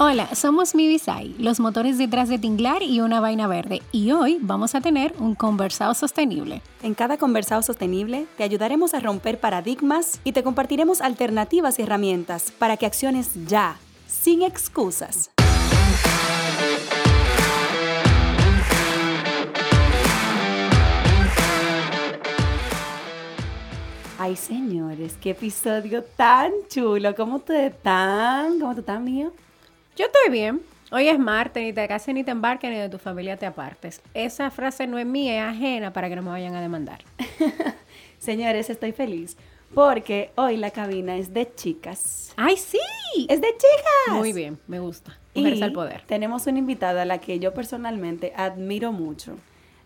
Hola, somos Mibisai, los motores detrás de Tinglar y una vaina verde, y hoy vamos a tener un conversado sostenible. En cada conversado sostenible te ayudaremos a romper paradigmas y te compartiremos alternativas y herramientas para que acciones ya, sin excusas. Ay, señores, qué episodio tan chulo. ¿Cómo tú estás? ¿Cómo tú estás, mío? Yo estoy bien. Hoy es martes, ni te cases ni te embarques, ni de tu familia te apartes. Esa frase no es mía, es ajena para que no me vayan a demandar. Señores, estoy feliz porque hoy la cabina es de chicas. ¡Ay, sí! ¡Es de chicas! Muy bien, me gusta. Mujeres al poder. Tenemos una invitada a la que yo personalmente admiro mucho.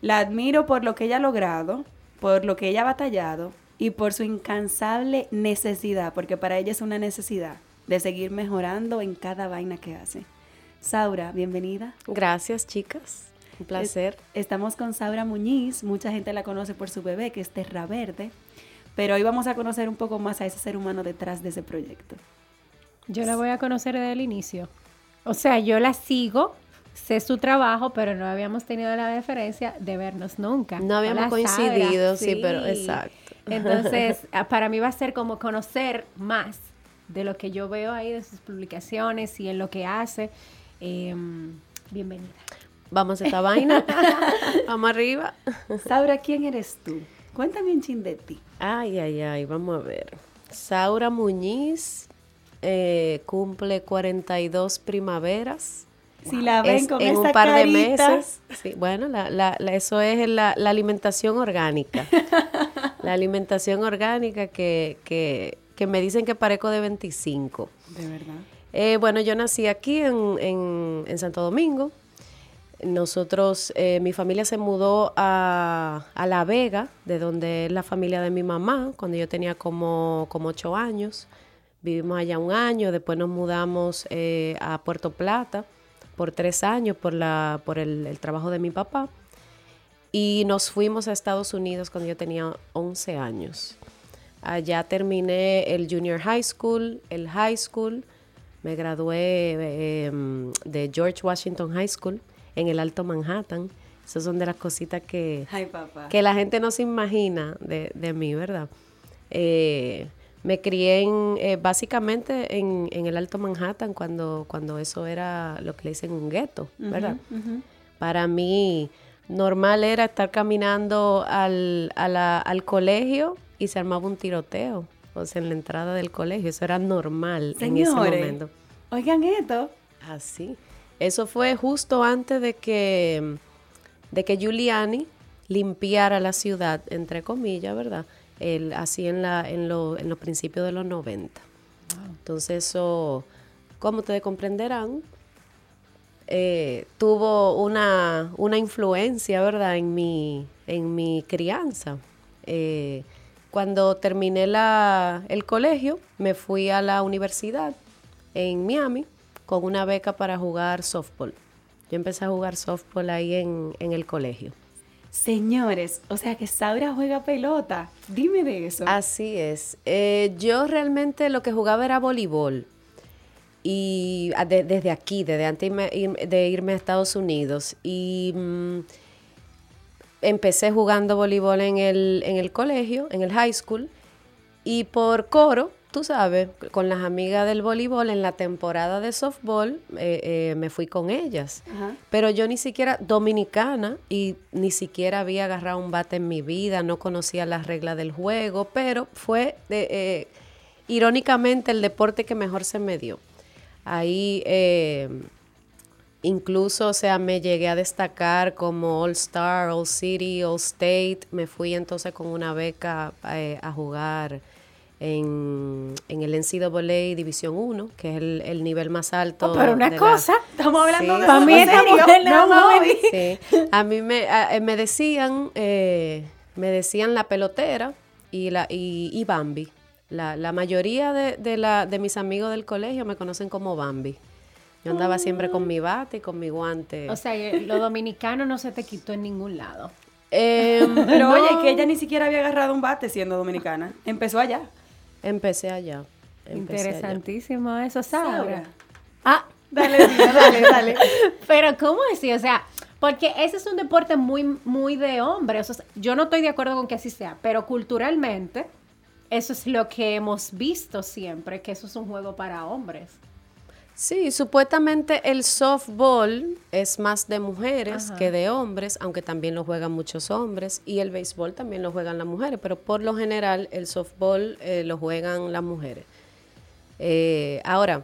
La admiro por lo que ella ha logrado, por lo que ella ha batallado y por su incansable necesidad, porque para ella es una necesidad de seguir mejorando en cada vaina que hace. Saura, bienvenida. Gracias, chicas. Un placer. Estamos con Saura Muñiz. Mucha gente la conoce por su bebé, que es Terra Verde. Pero hoy vamos a conocer un poco más a ese ser humano detrás de ese proyecto. Yo la voy a conocer desde el inicio. O sea, yo la sigo, sé su trabajo, pero no habíamos tenido la deferencia de vernos nunca. No habíamos coincidido, sí, pero exacto. Entonces, para mí va a ser como conocer más de lo que yo veo ahí de sus publicaciones y en lo que hace. Em, bienvenida. Vamos a esta vaina. vamos arriba. Saura, ¿quién eres tú? Cuéntame un chin de ti. Ay, ay, ay, vamos a ver. Saura Muñiz eh, cumple 42 primaveras. Si la ven con en un par de meses. Sí, bueno, eso es la, alimentación orgánica. la alimentación orgánica que, que que me dicen que parezco de 25. De verdad. Eh, bueno, yo nací aquí en, Santo Domingo. Nosotros, eh, mi familia se mudó a, La Vega, de donde es la familia de mi mamá, cuando yo tenía como, como ocho años. Vivimos allá un año, después nos mudamos eh, a Puerto Plata por tres años por, la, por el, el, trabajo de mi papá. Y nos fuimos a Estados Unidos cuando yo tenía 11 años. Allá terminé el junior high school, el high school. Me gradué em, de George Washington High School en el Alto Manhattan. Esas son de las cositas que, que la gente no se imagina de, mí, ¿verdad? Eh, me crié en, eh, básicamente en, el Alto Manhattan cuando, cuando eso era lo que le dicen un gueto, ¿verdad? Para mí normal era estar caminando al, al colegio y se armaba un tiroteo, o sea, en la entrada del colegio. Eso era normal en ese momento. Oigan esto. Así. Eso fue justo antes de que, de que Giuliani limpiara la ciudad, entre comillas, ¿verdad? El, así en, la, en, en los principios de los 90. Entonces eso, como ustedes comprenderán, eh, tuvo una, una, influencia, ¿verdad?, en mi, en mi crianza. Eh, cuando terminé la, el colegio, me fui a la universidad en Miami con una beca para jugar softball. Yo empecé a jugar softball ahí en, el colegio. Señores, o sea que Saura juega pelota. Dime de eso. Así es. Eh, yo realmente lo que jugaba era voleibol. Y ah, desde aquí, desde antes de irme a Estados Unidos. Y mm, empecé jugando voleibol en el, en el colegio, en el high school, y por coro, tú sabes, con las amigas del voleibol en la temporada de softball, eh, eh, me fui con ellas. Pero yo ni siquiera, dominicana, y ni siquiera había agarrado un bate en mi vida, no conocía las reglas del juego, pero fue, eh, irónicamente, el deporte que mejor se me dio. Ahí Incluso, o sea, me llegué a destacar como All Star, All City, All State. Me fui entonces con una beca eh, a jugar en, en el NCAA División 1, que es el, el nivel más alto. Oh, pero una de la- cosa, Estamos hablando Sí. de no No. Sí. A mí me, a- eh, me decían, eh, me decían la pelotera y, la, y, y Bambi. La, la mayoría de, de, la, de mis amigos del colegio me conocen como Bambi. Yo andaba siempre con mi bate y con mi guante. o sea, que lo dominicano no se te quitó en ningún lado. Em, Pero no, oye, que ella ni siquiera había agarrado un bate siendo dominicana. Empezó allá. Empecé allá. empecé allá. Interesantísimo eso, Saura. Saura. Ah, Dale, dale, dale. pero ¿cómo así? O sea, porque ese es un deporte muy, muy de. O sea, yo no estoy de acuerdo con que así sea, pero culturalmente eso es lo que hemos visto siempre, que eso es un juego para hombres. Sí, supuestamente el softball es más de mujeres Ajá. que de hombres, aunque también lo juegan muchos hombres, y el béisbol también lo juegan las mujeres, pero por lo general el softball eh, lo juegan las mujeres. Eh, ahora,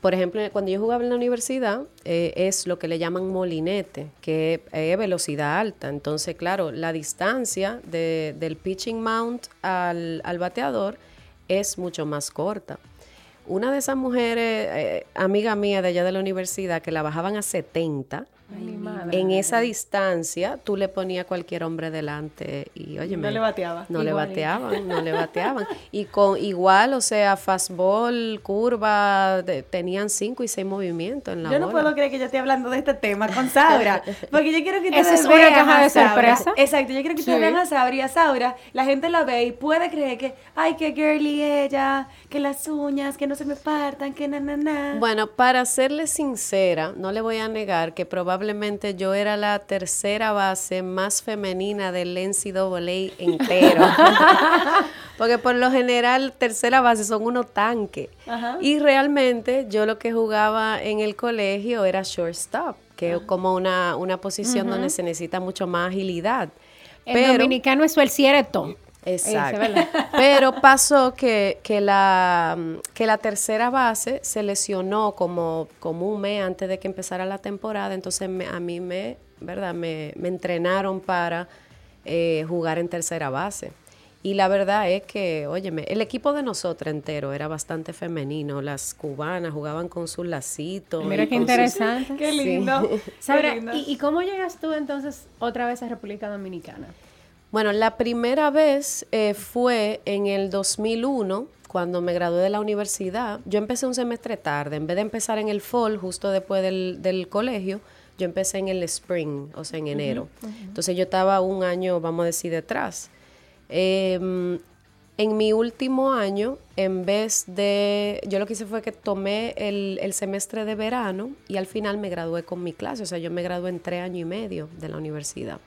por ejemplo, cuando yo jugaba en la universidad, eh, es lo que le llaman molinete, que es velocidad alta. Entonces, claro, la distancia de- del pitching mount al, al bateador es mucho más corta. Una de esas mujeres, eh, amiga mía de allá de la universidad, que la bajaban a 70, Ay, en esa distancia tú le ponías cualquier hombre delante y oye, No le bateaba. No le bateaban, no le bateaban. Y con igual, o sea, fastball, curva, de- tenían cinco y seis movimientos en la Yo no puedo creer que yo esté hablando de este tema con Saura, porque yo quiero que ustedes es una vean caja a de Saura. sorpresa. Exacto, yo quiero que ustedes Sí. vean a Saura y a Saura, la gente la ve y puede creer que, ay, qué girly ella, que las uñas, que no se me partan, que na, na, na. Bueno, para serle sincera, no le voy a negar que probablemente yo era la tercera base más femenina del NCAA entero. Porque por lo general, tercera base son unos tanques. Ajá. Y realmente yo lo que jugaba en el colegio era shortstop, que es como una, una posición donde se necesita mucho más agilidad. El Pero- dominicano eso el cierto. Exacto. Ese, ¿verdad? Pero pasó que, que, la, que la tercera base se lesionó como, como un mes antes de que empezara la temporada, entonces me- a mí me, ¿verdad? Me, me entrenaron para eh, jugar en tercera base. Y la verdad es que, óyeme, el equipo de nosotros entero era bastante femenino. Las cubanas jugaban con sus lacitos. Mira qué sus- interesante. Qué lindo. qué lindo. ¿y, y cómo llegas tú entonces otra vez a República Dominicana? Bueno, la primera vez eh, fue en el 2001, cuando me gradué de la universidad. Yo empecé un semestre tarde. En vez de empezar en el fall, justo después del, del colegio, yo empecé en el spring, o sea, en enero. Entonces yo estaba un año, vamos a decir, detrás. Em, en mi último año, en vez de, yo lo que hice fue que tomé el, el semestre de verano y al final me gradué con mi clase, o sea, yo me gradué en tres años y medio de la universidad.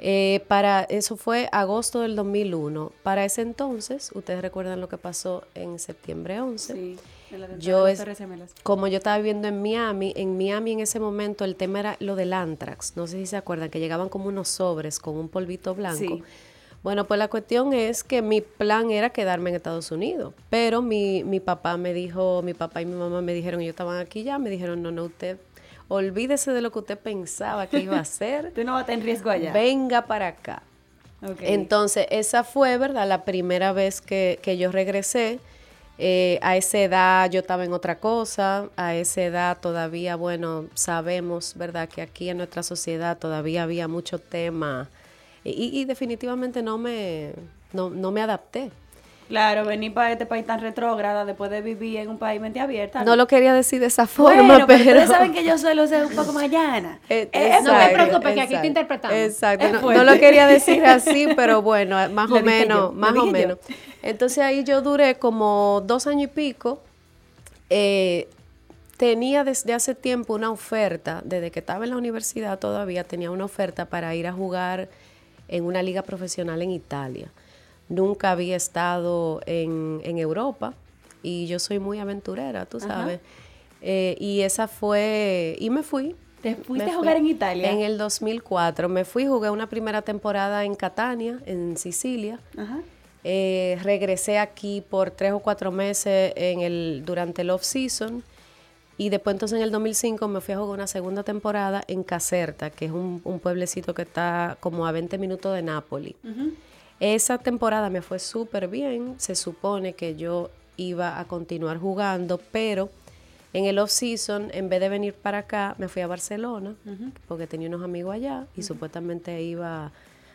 Eh, para eso fue agosto del 2001. Para ese entonces, ustedes recuerdan lo que pasó en septiembre 11. Sí, Yo de es-. Como yo estaba viviendo en Miami, en Miami en ese momento el tema era lo del antrax. No sé si se acuerdan que llegaban como unos sobres con un polvito blanco. Sí. Bueno, pues la cuestión es que mi plan era quedarme en Estados Unidos, pero mi, mi papá me dijo, mi papá y mi mamá me dijeron, ellos estaban aquí ya, me dijeron, no, no, usted, olvídese de lo que usted pensaba que iba a hacer, Tú no vas a en riesgo allá. venga para acá. Entonces, esa fue, ¿verdad? La primera vez que, que yo regresé. Eh, a esa edad yo estaba en otra cosa, a esa edad todavía, bueno, sabemos, ¿verdad? Que aquí en nuestra sociedad todavía había mucho tema y, y- y definitivamente no me, no, no me adapté. Claro, venir para este país tan retrógrada después de vivir en un país mente abierta. No lo quería decir de esa forma, Bueno, pero pero... ustedes saben que yo suelo ser un poco más llana. Eh, Eh, no te preocupes, que aquí te interpretamos. Exacto, no, lo quería decir así, pero bueno, más Lo o menos, yo, más o yo. menos. Entonces ahí yo duré como dos años y pico. Eh, tenía desde hace tiempo una oferta, desde que estaba en la universidad todavía tenía una oferta para ir a jugar en una liga profesional en Italia. Nunca había estado en, en Europa y yo soy muy aventurera, tú sabes. Eh, y esa fue, y me fui. ¿Te fuiste Me a jugar fui. en Italia? En el 2004. Me fui, jugué una primera temporada en Catania, en Sicilia. Ajá. Eh, regresé aquí por tres o cuatro meses en el, durante el off-season. Y después entonces en el 2005 me fui a jugar una segunda temporada en Caserta, que es un, un pueblecito que está como a 20 minutos de Nápoli. Ujú. Esa temporada me fue súper bien, se supone que yo iba a continuar jugando, pero en el off-season, en vez de venir para acá, me fui a Barcelona, porque tenía unos amigos allá y supuestamente iba a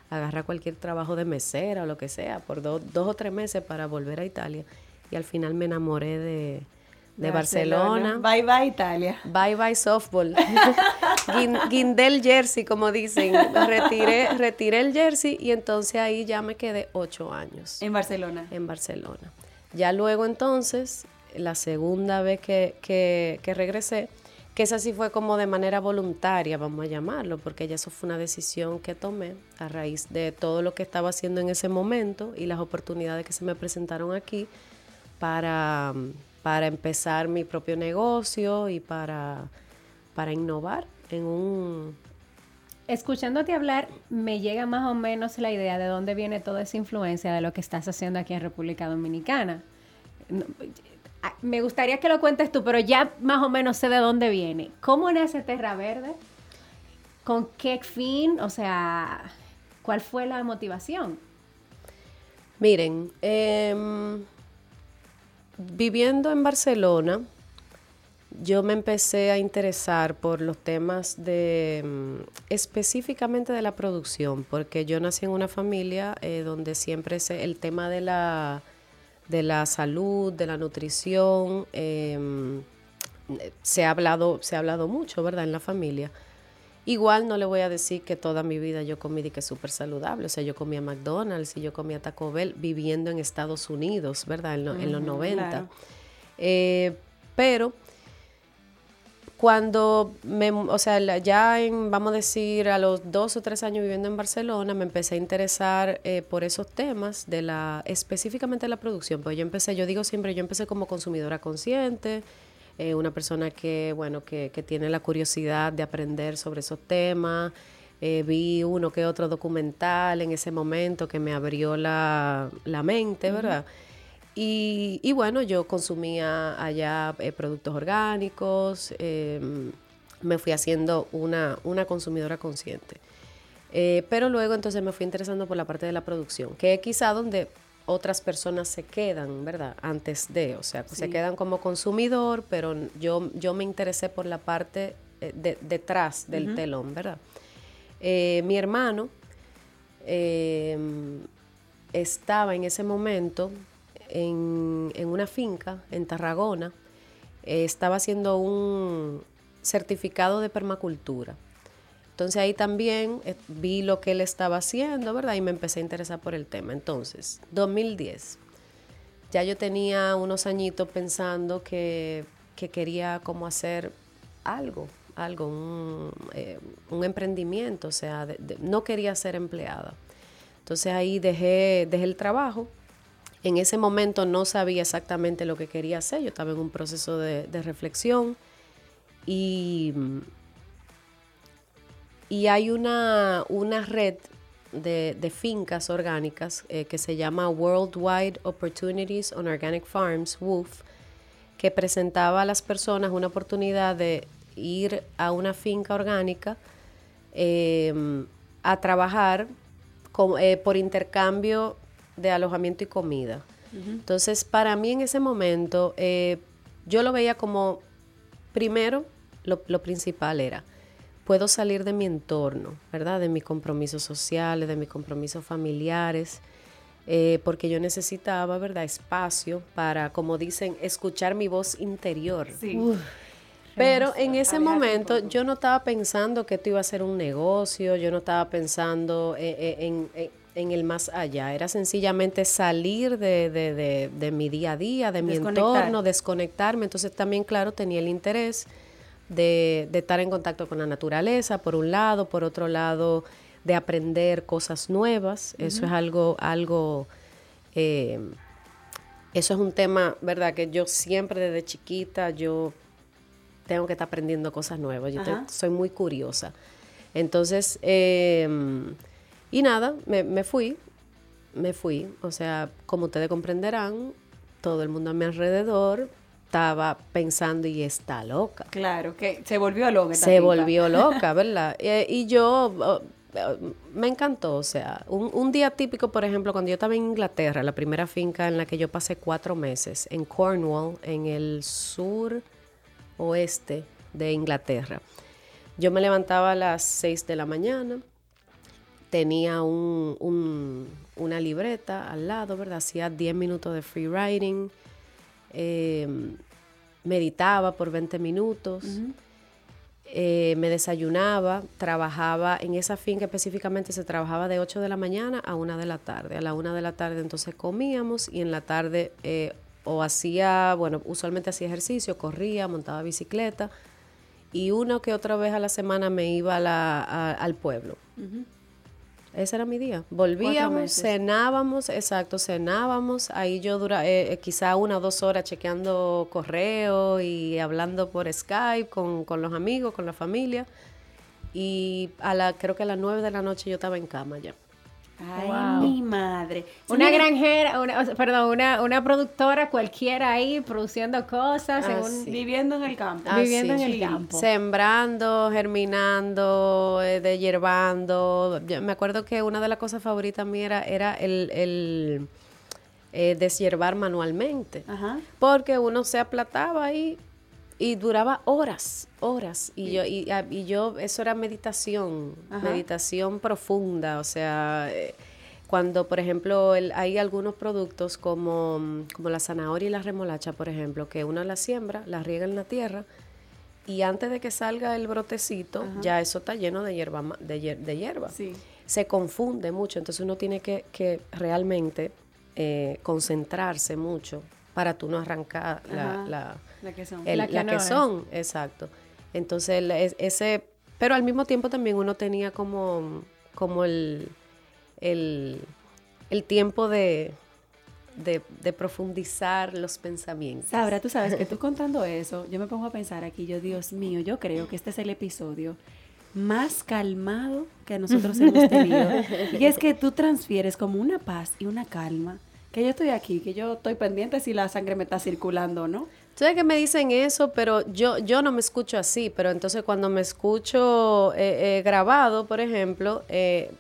agarrar cualquier trabajo de mesera o lo que sea, por dos o tres meses para volver a Italia. Y al final me enamoré de, de Barcelona. Bye bye Italia. Bye bye softball. Guindel jersey, como dicen. Retiré, retiré el jersey y entonces ahí ya me quedé ocho años. En Barcelona. En Barcelona. Ya luego entonces, la segunda vez que, que, que regresé, que esa sí fue como de manera voluntaria, vamos a llamarlo, porque ya eso fue una decisión que tomé a raíz de todo lo que estaba haciendo en ese momento y las oportunidades que se me presentaron aquí para para empezar mi propio negocio y para, para innovar en un... Escuchándote hablar, me llega más o menos la idea de dónde viene toda esa influencia de lo que estás haciendo aquí en República Dominicana. Me gustaría que lo cuentes tú, pero ya más o menos sé de dónde viene. ¿Cómo nace Terra Verde? ¿Con qué fin? O sea, ¿cuál fue la motivación? Miren, eh, viviendo en Barcelona, yo me empecé a interesar por los temas de mm, específicamente de la producción, porque yo nací en una familia eh, donde siempre se, el tema de la, de la salud, de la nutrición, em, se ha hablado, se ha hablado mucho, ¿verdad? En la familia. Igual no le voy a decir que toda mi vida yo comí de que súper saludable. O sea, yo comía McDonald's y yo comía Taco Bell viviendo en Estados Unidos, ¿verdad? En, los 90. Eh, pero cuando me, o sea, ya en, vamos a decir, a los dos o tres años viviendo en Barcelona, me empecé a interesar eh, por esos temas de la, específicamente de la producción. Pues yo empecé, yo digo siempre, yo empecé como consumidora consciente, eh, una persona que, bueno, que, que, tiene la curiosidad de aprender sobre esos temas. Eh, vi uno que otro documental en ese momento que me abrió la, la mente, ¿verdad? Y, y, bueno, yo consumía allá eh, productos orgánicos, em, me fui haciendo una, una consumidora consciente. pero luego entonces me fui interesando por la parte de la producción, que es quizá donde otras personas se quedan, ¿verdad? Antes de, o sea, se quedan como consumidor, pero yo, yo me interesé por la parte eh, de, detrás del telón, ¿verdad? Eh, mi hermano em, estaba en ese momento en, en una finca en Tarragona, eh, estaba haciendo un certificado de permacultura. Entonces ahí también eh, vi lo que él estaba haciendo, ¿verdad? Y me empecé a interesar por el tema. Entonces, 2010, ya yo tenía unos añitos pensando que, quería como hacer algo, algo, un, eh, emprendimiento, o sea, no quería ser empleada. Entonces ahí dejé, dejé el trabajo. En ese momento no sabía exactamente lo que quería hacer, yo estaba en un proceso de, de reflexión y y hay una, una red de, fincas orgánicas eh, que se llama Worldwide Opportunities on Organic Farms, WOOF, que presentaba a las personas una oportunidad de ir a una finca orgánica em, a trabajar eh, por intercambio de alojamiento y comida. Entonces, para mí en ese momento, eh, yo lo veía como, primero, lo principal era, puedo salir de mi entorno, ¿verdad? De mis compromisos sociales, de mis compromisos familiares, eh, porque yo necesitaba, ¿verdad? Espacio para, como dicen, escuchar mi voz interior. Sí. Pero en ese momento yo no estaba pensando que esto iba a ser un negocio, yo no estaba pensando eh, eh, en, el más allá, era sencillamente salir de, mi día a día, de mi entorno, desconectarme. Entonces también, claro, tenía el interés de, estar en contacto con la naturaleza, por un lado, por otro lado, de aprender cosas nuevas. Eso es algo, algo, eh, eso es un tema, ¿verdad? Que yo siempre desde chiquita, yo tengo que estar aprendiendo cosas nuevas. Yo soy muy curiosa. Entonces, em, y nada, me, me fui, me fui. O sea, como ustedes comprenderán, todo el mundo a mi alrededor estaba pensando y está loca. Claro, que se volvió loca. Se volvió loca, ¿verdad? Y yo, oh, me encantó, o sea, un, un, día típico, por ejemplo, cuando yo estaba en Inglaterra, la primera finca en la que yo pasé cuatro meses, en Cornwall, en el sur oeste de Inglaterra. Yo me levantaba a las 6 de la mañana, tenía un, una libreta al lado, ¿verdad? Hacía 10 minutos de free writing, eh, meditaba por 20 minutos. Eh, me desayunaba, trabajaba en esa finca específicamente se trabajaba de 8 de la mañana a 1 de la tarde. A la 1 de la tarde entonces comíamos y en la tarde eh, o hacía, bueno, usualmente hacía ejercicio, corría, montaba bicicleta y una que otra vez a la semana me iba al pueblo. Ese era mi día. Volvíamos, cenábamos, exacto, cenábamos. Ahí yo dura, eh, eh, quizá una o dos horas chequeando correo y hablando por Skype con, con, los amigos, con la familia. Y a la, creo que a las nueve de la noche yo estaba en cama ya. Ay, mi madre. Una granjera, perdón, una, una, productora cualquiera ahí produciendo cosas, ah, viviendo en el campo. Ah, viviendo en el campo. Sembrando, germinando, eh, deshierbando. me acuerdo que una de las cosas favoritas mías era, el, el eh, deshiervar manualmente. Porque uno se aplataba ahí y duraba horas, horas. Y, yo, y, ah, y, yo, eso era meditación, meditación profunda. O sea, eh, cuando, por ejemplo, hay algunos productos como, como la zanahoria y la remolacha, por ejemplo, que uno la siembra, la riega en la tierra, y antes de que salga el brotecito, ya eso está lleno de hierba. De, hierba. Se confunde mucho, entonces uno tiene que, que realmente eh, concentrarse mucho para tú no arrancar la la que son. la que, son, exacto. Entonces, ese, pero al mismo tiempo también uno tenía como, como el, el, tiempo de, de, profundizar los pensamientos. Sabra, tú sabes que tú contando eso, yo me pongo a pensar aquí, yo, Dios mío, yo creo que este es el episodio más calmado que nosotros hemos tenido. y es que tú transfieres como una paz y una calma, que yo estoy aquí, que yo estoy pendiente si la sangre me está circulando o no. Sabes que me dicen eso, pero yo, yo no me escucho así, pero entonces cuando me escucho eh, eh, grabado, por ejemplo, eh,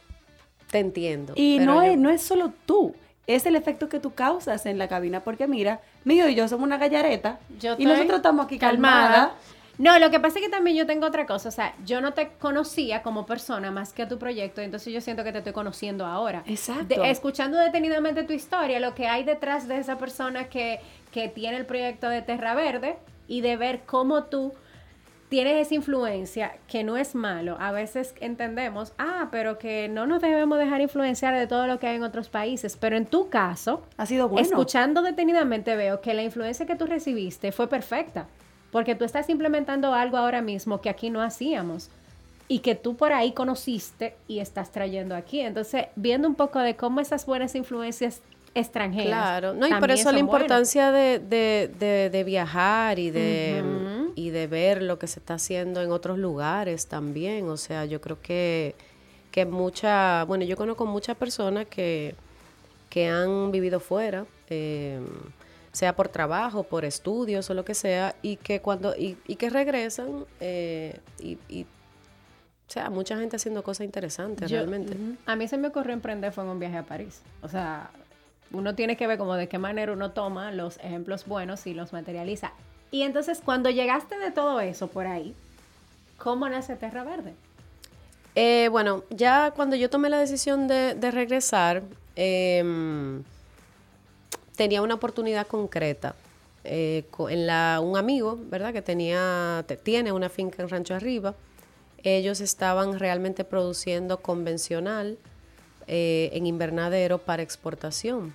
te entiendo. Y no, es, no es solo tú, es el efecto que tú causas en la cabina, porque mira, mío y yo somos una gallareta y nosotros estamos aquí calmada. No, lo que pasa es que también yo tengo otra cosa, o sea, yo no te conocía como persona más que a tu proyecto, entonces yo siento que te estoy conociendo ahora. Exacto. escuchando detenidamente tu historia, lo que hay detrás de esa persona que, que tiene el proyecto de Terra Verde y de ver cómo tú tienes esa influencia, que no es malo. A veces entendemos, ah, pero que no nos debemos dejar influenciar de todo lo que hay en otros países. Pero en tu caso, ha sido bueno. Escuchando detenidamente veo que la influencia que tú recibiste fue perfecta. Porque tú estás implementando algo ahora mismo que aquí no hacíamos y que tú por ahí conociste y estás trayendo aquí. Entonces, viendo un poco de cómo esas buenas influencias extranjeras. Claro, no, y por eso la importancia de, de, de, viajar y de, y de ver lo que se está haciendo en otros lugares también. O sea, yo creo que, que mucha, bueno, yo conozco muchas personas que, que han vivido fuera. Eh, sea por trabajo, por estudios o lo que sea, y que cuando, y, que regresan, eh, y, o sea, mucha gente haciendo cosas interesantes realmente. A mí se me ocurrió emprender fue en un viaje a París. O sea, uno tiene que ver como de qué manera uno toma los ejemplos buenos y los materializa. Y entonces, cuando llegaste de todo eso por ahí, ¿cómo nace Terra Verde? Eh, bueno, ya cuando yo tomé la decisión de, regresar, eh, tenía una oportunidad concreta. Eh, en la, un amigo, ¿verdad? Que tenía, tiene una finca en Rancho Arriba. Ellos estaban realmente produciendo convencional eh, en invernadero para exportación.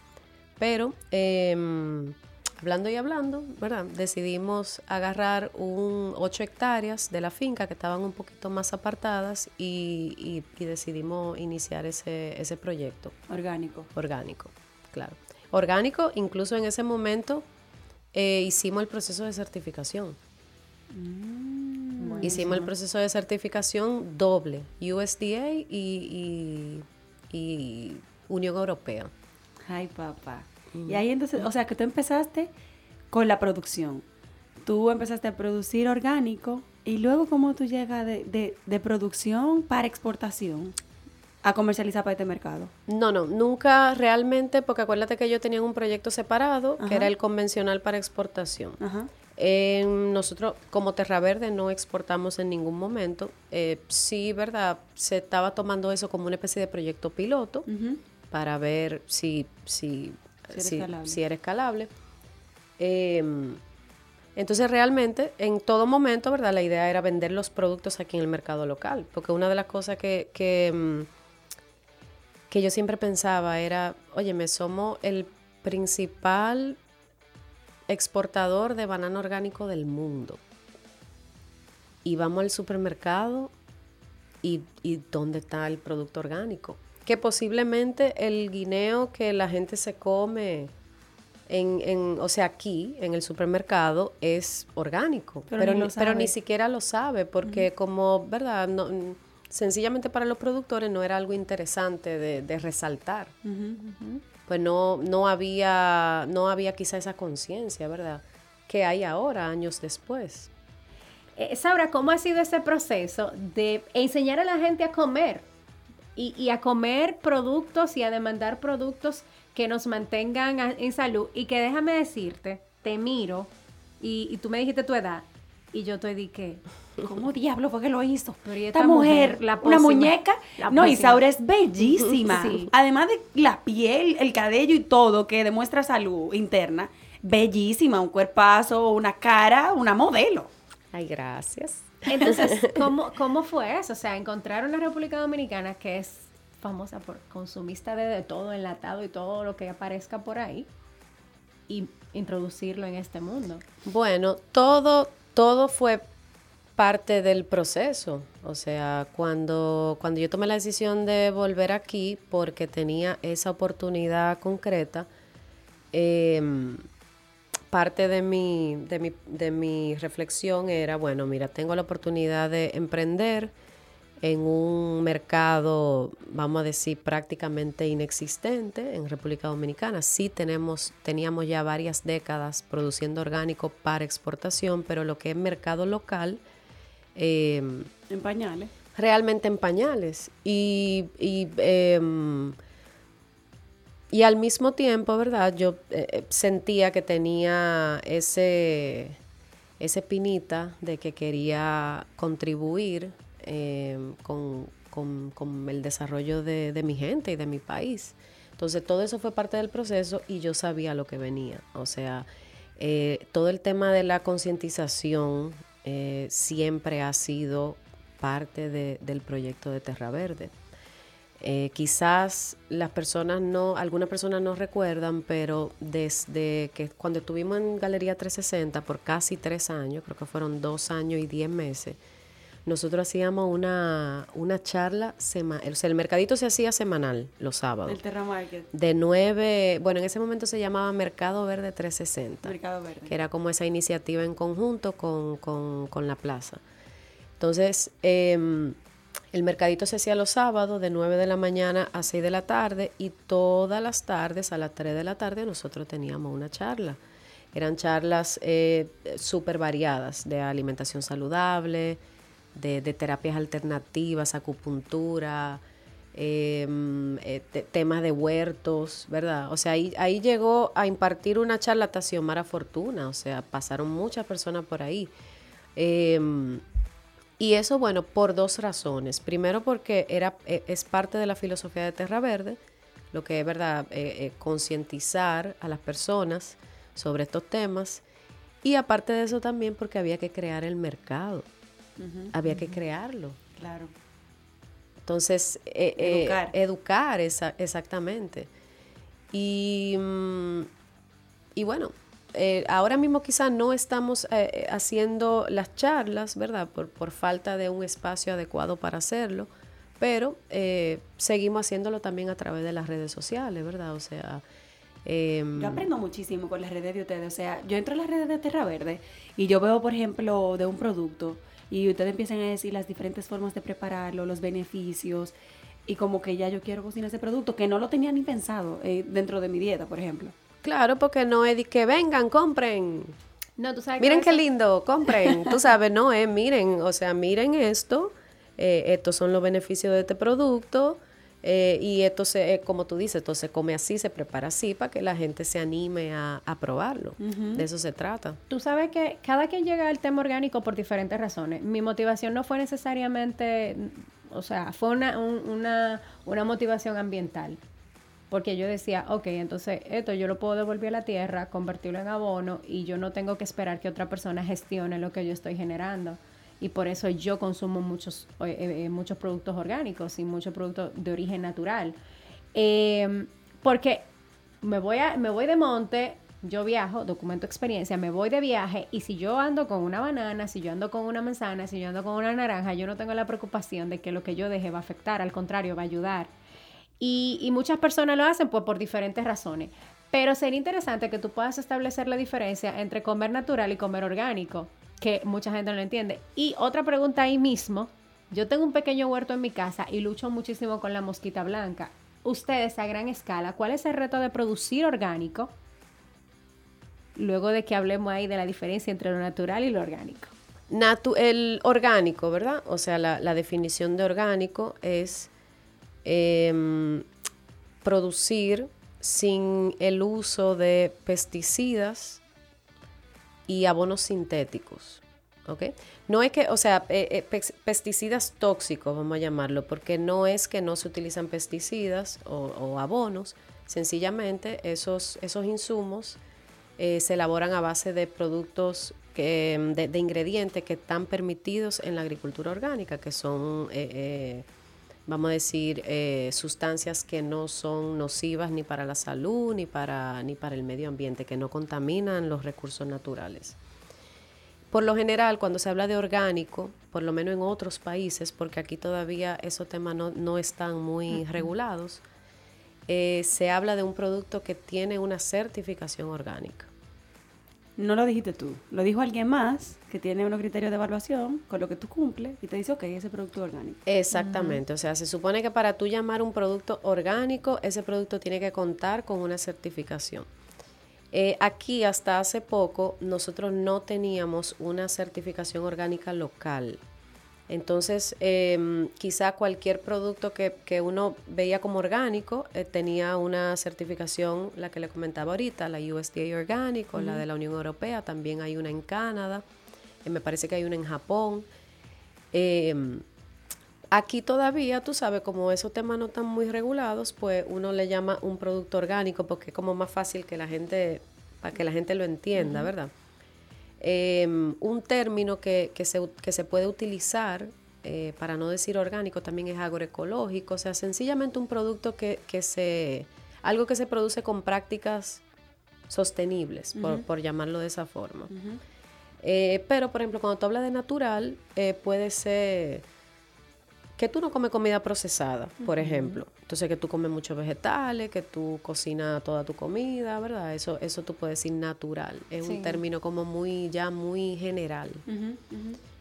Pero em, hablando y hablando, ¿verdad? Decidimos agarrar un 8 hectáreas de la finca que estaban un poquito más apartadas y, y decidimos iniciar ese, ese proyecto. Orgánico. Orgánico, claro orgánico, incluso en ese momento eh, hicimos el proceso de certificación. Mm, hicimos el proceso de certificación doble, USDA y, Unión Europea. Ay, papá. Y ahí entonces, o sea, que tú empezaste con la producción. Tú empezaste a producir orgánico y luego cómo tú llegas de, de producción para exportación. a comercializar para este mercado? No, no, nunca realmente, porque acuérdate que yo tenía un proyecto separado, que era el convencional para exportación. Ajá. Eh, nosotros, como Terra Verde, no exportamos en ningún momento. Eh, sí, ¿verdad? Se estaba tomando eso como una especie de proyecto piloto. Para ver si, si, Si era si- escalable. si era escalable. Eh, entonces, realmente, en todo momento, ¿verdad? La idea era vender los productos aquí en el mercado local, porque una de las cosas que, que, mm, que yo siempre pensaba era, oye, me somos el principal exportador de banano orgánico del mundo. Y vamos al supermercado y, y dónde está el producto orgánico. Que posiblemente el guineo que la gente se come en, en- o sea, aquí en el supermercado es orgánico, Pero pero, ni ni, lo pero ni sabe. siquiera lo sabe, porque como, ¿verdad? No, sencillamente para los productores no era algo interesante de, de resaltar. Pues no, no había, no había quizá esa conciencia, ¿verdad? Que hay ahora, años después. Eh, Saura, ¿cómo ha sido ese proceso de enseñar a la gente a comer? Y, y a comer productos y a demandar productos que nos mantengan a- en salud. Y que déjame decirte, te miro y, y tú me dijiste tu edad. Y yo te di que, ¿Cómo diablo fue que lo hizo? Pero y Esta esta mujer, mujer, la una muñeca. la no. Isaura es bellísima. Sí. Además de la piel, el cabello y todo que demuestra salud interna, bellísima, un cuerpazo, una cara, una modelo. Ay, gracias. Entonces, ¿cómo, ¿cómo fue eso? O sea, encontrar una República Dominicana que es famosa por consumista de, de todo enlatado y todo lo que aparezca por ahí y introducirlo en este mundo. Bueno, todo, todo fue parte del proceso. O sea, cuando, cuando yo tomé la decisión de volver aquí porque tenía esa oportunidad concreta, em, parte de mi, de, mi, de mi reflexión era, bueno, mira, tengo la oportunidad de emprender en un mercado, vamos a decir, prácticamente inexistente en República Dominicana. Sí tenemos, teníamos ya varias décadas produciendo orgánico para exportación, pero lo que es mercado local, eh, En pañales. realmente en pañales. Y, y, em, y al mismo tiempo, ¿verdad? Yo eh, eh, sentía que tenía ese, ese pinita de que quería contribuir em, con, con- con el desarrollo de, de mi gente y de mi país. Entonces todo eso fue parte del proceso y yo sabía lo que venía. O sea, eh, todo el tema de la concientización eh, siempre ha sido parte de- del proyecto de Terra Verde. Eh, quizás las personas no, algunas personas no recuerdan, pero desde que cuando estuvimos en Galería 360 por casi tres años, creo que fueron dos años y diez meses, nosotros hacíamos una, una charla semanal, o sea, el mercadito se hacía semanal los sábados. El Terra Market. De nueve, bueno, en ese momento se llamaba Mercado Verde 360 Mercado Verde. que era como esa iniciativa en conjunto con, con- con la plaza. Entonces, em, el mercadito se hacía los sábados de 9 de la mañana a 6 de la tarde y todas las tardes a las 3 de la tarde nosotros teníamos una charla. Eran charlas eh, súper variadas de alimentación saludable, de, terapias alternativas, acupuntura, em, eh, te- temas de huertos, ¿verdad? O sea, ahí, ahí llegó a impartir una charla a Xiomara Fortuna, o sea, pasaron muchas personas por ahí. Y eso, bueno, por dos razones. Primero porque era, e- es parte de la filosofía de Terra Verde, lo que es, ¿verdad?, Eh, eh, concientizar a las personas sobre estos temas. Y aparte de eso también porque había que crear el mercado, había que crearlo. Claro. Entonces, eh, eh, Educar. educar, esa- exactamente. Y, mm, y bueno, eh, ahora mismo quizás no estamos eh, eh, haciendo las charlas, ¿verdad? Por, por falta de un espacio adecuado para hacerlo, pero eh, seguimos haciéndolo también a través de las redes sociales, ¿verdad? O sea... em, Yo aprendo muchísimo con las redes de ustedes. O sea, yo entro a las redes de Terra Verde y yo veo, por ejemplo, de un producto y ustedes empiezan a decir las diferentes formas de prepararlo, los beneficios y como que ya yo quiero cocinar ese producto que no lo tenía ni pensado eh, dentro de mi dieta, por ejemplo. Claro, porque no es de que vengan, compren. No, tú sabes Miren qué lindo, compren. Tú sabes, no, eh, miren, o sea, miren esto, eh, estos son los beneficios de este producto, Eh, y esto se, como tú dices, esto se come así, se prepara así para que la gente se anime a, a probarlo. De eso se trata. Tú sabes que cada quien llega al tema orgánico por diferentes razones. Mi motivación no fue necesariamente, o sea, fue una, un- una, una motivación ambiental. Porque yo decía, ok, entonces esto yo lo puedo devolver a la tierra, convertirlo en abono y yo no tengo que esperar que otra persona gestione lo que yo estoy generando. Y por eso yo consumo muchos, eh, eh, muchos productos orgánicos y muchos productos de origen natural. Eh, porque me voy, a, me voy de monte, yo viajo, documento experiencia, me voy de viaje y si yo ando con una banana, si yo ando con una manzana, si yo ando con una naranja, yo no tengo la preocupación de que lo que yo deje va a afectar, al contrario, va a ayudar. Y, muchas personas lo hacen pues, por diferentes razones. Pero sería interesante que tú puedas establecer la diferencia entre comer natural y comer orgánico, que mucha gente no lo entiende. Y otra pregunta ahí mismo, yo tengo un pequeño huerto en mi casa y lucho muchísimo con la mosquita blanca. Ustedes a gran escala, ¿cuál es el reto de producir orgánico? Luego de que hablemos ahí de la diferencia entre lo natural y lo orgánico. El orgánico, ¿verdad? O sea, la definición de orgánico es em, producir sin el uso de pesticidas y abonos sintéticos. ¿Ok? No es que, o sea, eh, eh, pes- pesticidas tóxicos, vamos a llamarlo, porque no es que no se utilizan pesticidas o, abonos, sencillamente esos, esos insumos eh, se elaboran a base de productos mm, de, de ingredientes que están permitidos en la agricultura orgánica, que son, vamos a decir, eh, sustancias que no son nocivas ni para la salud ni para, ni para el medio ambiente, que no contaminan los recursos naturales. Por lo general, cuando se habla de orgánico, por lo menos en otros países, porque aquí todavía esos temas no, no están muy regulados, eh, se habla de un producto que tiene una certificación orgánica. No lo dijiste tú, lo dijo alguien más que tiene unos criterios de evaluación con lo que tú cumples y te dice, ok, ese producto orgánico. Exactamente, o sea, se supone que para tú llamar un producto orgánico, ese producto tiene que contar con una certificación. Eh, aquí hasta hace poco nosotros no teníamos una certificación orgánica local. Entonces, em, quizá cualquier producto que, que uno veía como orgánico eh, tenía una certificación, la que le comentaba ahorita, la USDA orgánico, la de la Unión Europea, también hay una en Canadá, eh, me parece que hay una en Japón. Em, Aquí todavía, tú sabes, como esos temas no están muy regulados, pues uno le llama un producto orgánico porque es como más fácil que la gente, para que la gente lo entienda, ¿verdad? Em, un término que, que se, que se puede utilizar, eh, para no decir orgánico, también es agroecológico, o sea, sencillamente un producto que, que se, algo que se produce con prácticas sostenibles, por, por llamarlo de esa forma. Eh, pero, por ejemplo, cuando tú hablas de natural, eh, puede ser que tú no comes comida procesada, por ejemplo. Entonces, que tú comes muchos vegetales, que tú cocinas toda tu comida, ¿verdad? Eso, eso tú puedes decir natural. Es Sí. un término como muy, ya muy general.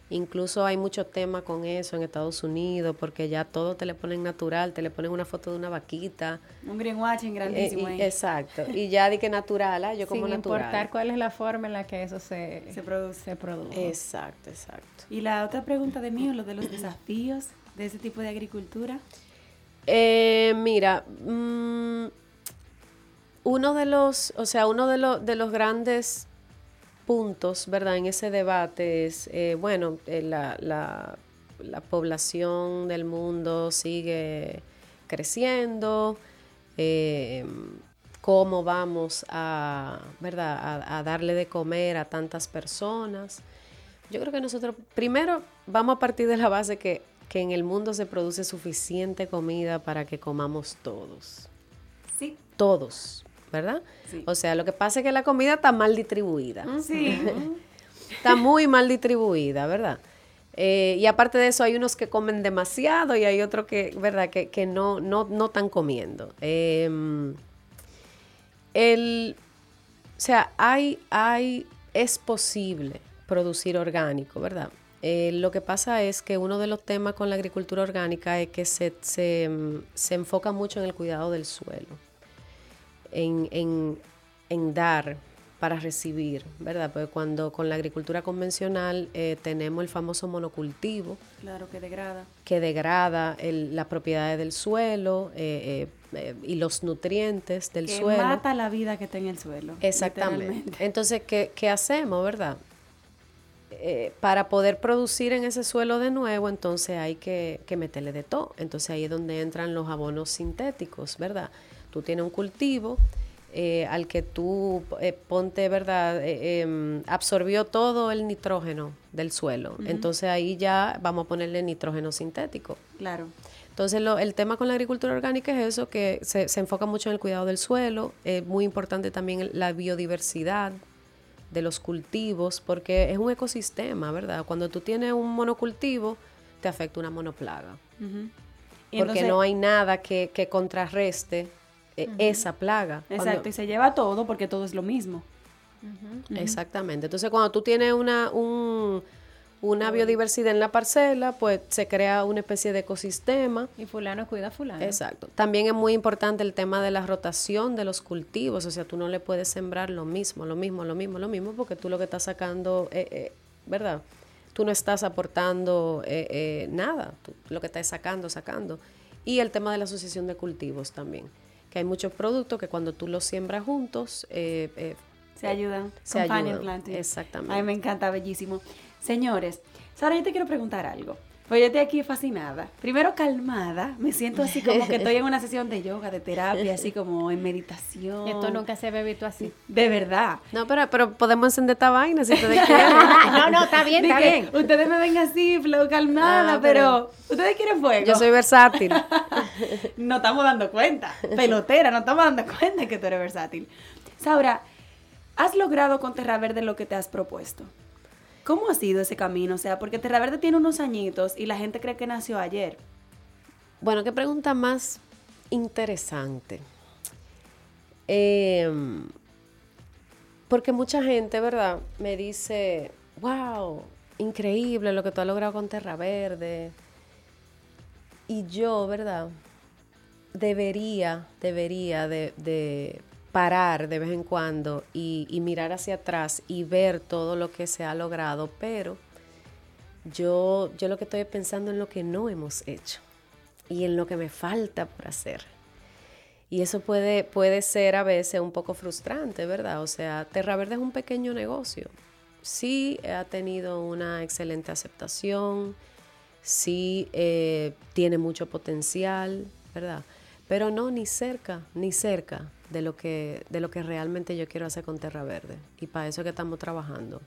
Incluso hay muchos temas con eso en Estados Unidos, porque ya todo te le ponen natural, te le ponen una foto de una vaquita. Un greenwashing eh, grandísimo y- ahí. exacto. Y ya di que natural, ah, yo como Sin natural. importar cuál es la forma en la que eso se, Se produce. se produce. Exacto, exacto. Y la otra pregunta de mí, lo de los desafíos de ese tipo de agricultura. Eh, mira, mm, uno de los, o sea, uno de, de los grandes puntos, ¿verdad? En ese debate es, eh, bueno, eh, la, la- la población del mundo sigue creciendo, cómo vamos a, ¿verdad? A darle de comer a tantas personas. Yo creo que nosotros, primero, vamos a partir de la base que, que en el mundo se produce suficiente comida para que comamos todos. Sí. Todos, ¿verdad? Sí. O sea, lo que pasa es que la comida está mal distribuida. Sí. Está muy mal distribuida, ¿verdad? Eh, y aparte de eso, hay unos que comen demasiado y hay otros que, ¿verdad?, que, que no, no, no están comiendo. Em, el, o sea, hay, hay, es posible producir orgánico, ¿verdad? Eh, lo que pasa es que uno de los temas con la agricultura orgánica es que se, se, se enfoca mucho en el cuidado del suelo, en, en- en dar para recibir, ¿verdad? Porque cuando con la agricultura convencional eh, tenemos el famoso monocultivo. Claro, que degrada. Que degrada el, las propiedades del suelo eh, eh, y los nutrientes del que suelo. mata la vida que está en el suelo. Exactamente. Entonces, ¿qué, qué hacemos, verdad? Eh, para poder producir en ese suelo de nuevo, entonces hay que, que meterle de todo. Entonces ahí es donde entran los abonos sintéticos, ¿verdad? Tú tienes un cultivo eh, al que tú eh, ponte, ¿verdad? Eh, em, absorbió todo el nitrógeno del suelo. Entonces ahí ya vamos a ponerle nitrógeno sintético. Claro. Entonces, lo- el tema con la agricultura orgánica es eso, que se, se enfoca mucho en el cuidado del suelo, es muy importante también la biodiversidad de los cultivos, porque es un ecosistema, ¿verdad? Cuando tú tienes un monocultivo, te afecta una monoplaga. Y porque entonces- no hay nada que, que contrarreste eh, esa plaga. Cuando- Exacto, y se lleva todo porque todo es lo mismo. Exactamente. Entonces, cuando tú tienes una, un- una biodiversidad en la parcela, pues se crea una especie de ecosistema. Y fulano cuida a fulano. Exacto. También es muy importante el tema de la rotación de los cultivos, o sea, tú no le puedes sembrar lo mismo, lo mismo, lo mismo, lo mismo, porque tú lo que estás sacando, eh, eh, ¿verdad? Tú no estás aportando eh, eh, nada, tú lo que estás sacando, sacando. Y el tema de la asociación de cultivos también, que hay muchos productos que cuando tú los siembras juntos, eh, eh, Se ayudan. Se Companion ayudan, planting. exactamente. Ay, me encanta, bellísimo. Señores, Sara, yo te quiero preguntar algo. Pues yo estoy aquí fascinada. Primero calmada, me siento así como que estoy en una sesión de yoga, de terapia, así como en meditación. Esto nunca se había visto así. De verdad. No, pero, pero podemos encender esta vaina si ustedes quieren. no, no, está bien, está bien. Ustedes me ven así, flow, calmada, Ah, pero, ustedes quieren fuego. Yo soy versátil. no estamos dando cuenta. Pelotera, no estamos dando cuenta que tú eres versátil. Saura, ¿has logrado con Terra Verde lo que te has propuesto? ¿Cómo ha sido ese camino? O sea, porque Terra Verde tiene unos añitos y la gente cree que nació ayer. Bueno, qué pregunta más interesante. Em, porque mucha gente, ¿verdad? Me dice, wow, increíble lo que tú has logrado con Terra Verde. Y yo, ¿verdad? Debería, debería de, de parar de vez en cuando y, mirar hacia atrás y ver todo lo que se ha logrado, pero yo, yo lo que estoy pensando en lo que no hemos hecho y en lo que me falta por hacer. Y eso puede, puede ser a veces un poco frustrante, ¿verdad? O sea, Terra Verde es un pequeño negocio. Sí ha tenido una excelente aceptación, sí eh, tiene mucho potencial, ¿verdad? Pero no ni cerca, ni cerca de lo que, de lo que realmente yo quiero hacer con Terra Verde. Y para eso es que estamos trabajando.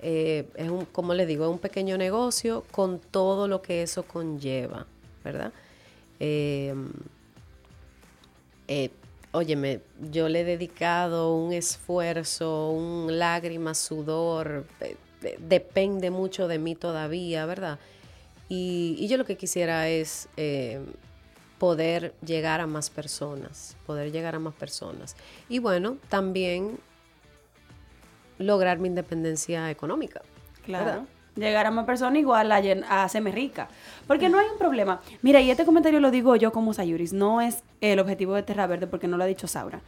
Eh, es un, como les digo, es un pequeño negocio con todo lo que eso conlleva, ¿verdad? Eh, eh, óyeme, yo le he dedicado un esfuerzo, un lágrima, sudor, eh, depende mucho de mí todavía, ¿verdad? Y, y yo lo que quisiera es eh, poder llegar a más personas, poder llegar a más personas. Y bueno, también lograr mi independencia económica. Claro. ¿verdad? Llegar a más personas igual a hacerme rica. Porque no hay un problema. Mira, y este comentario lo digo yo como Sayuris. No es el objetivo de Terra Verde porque no lo ha dicho Saura.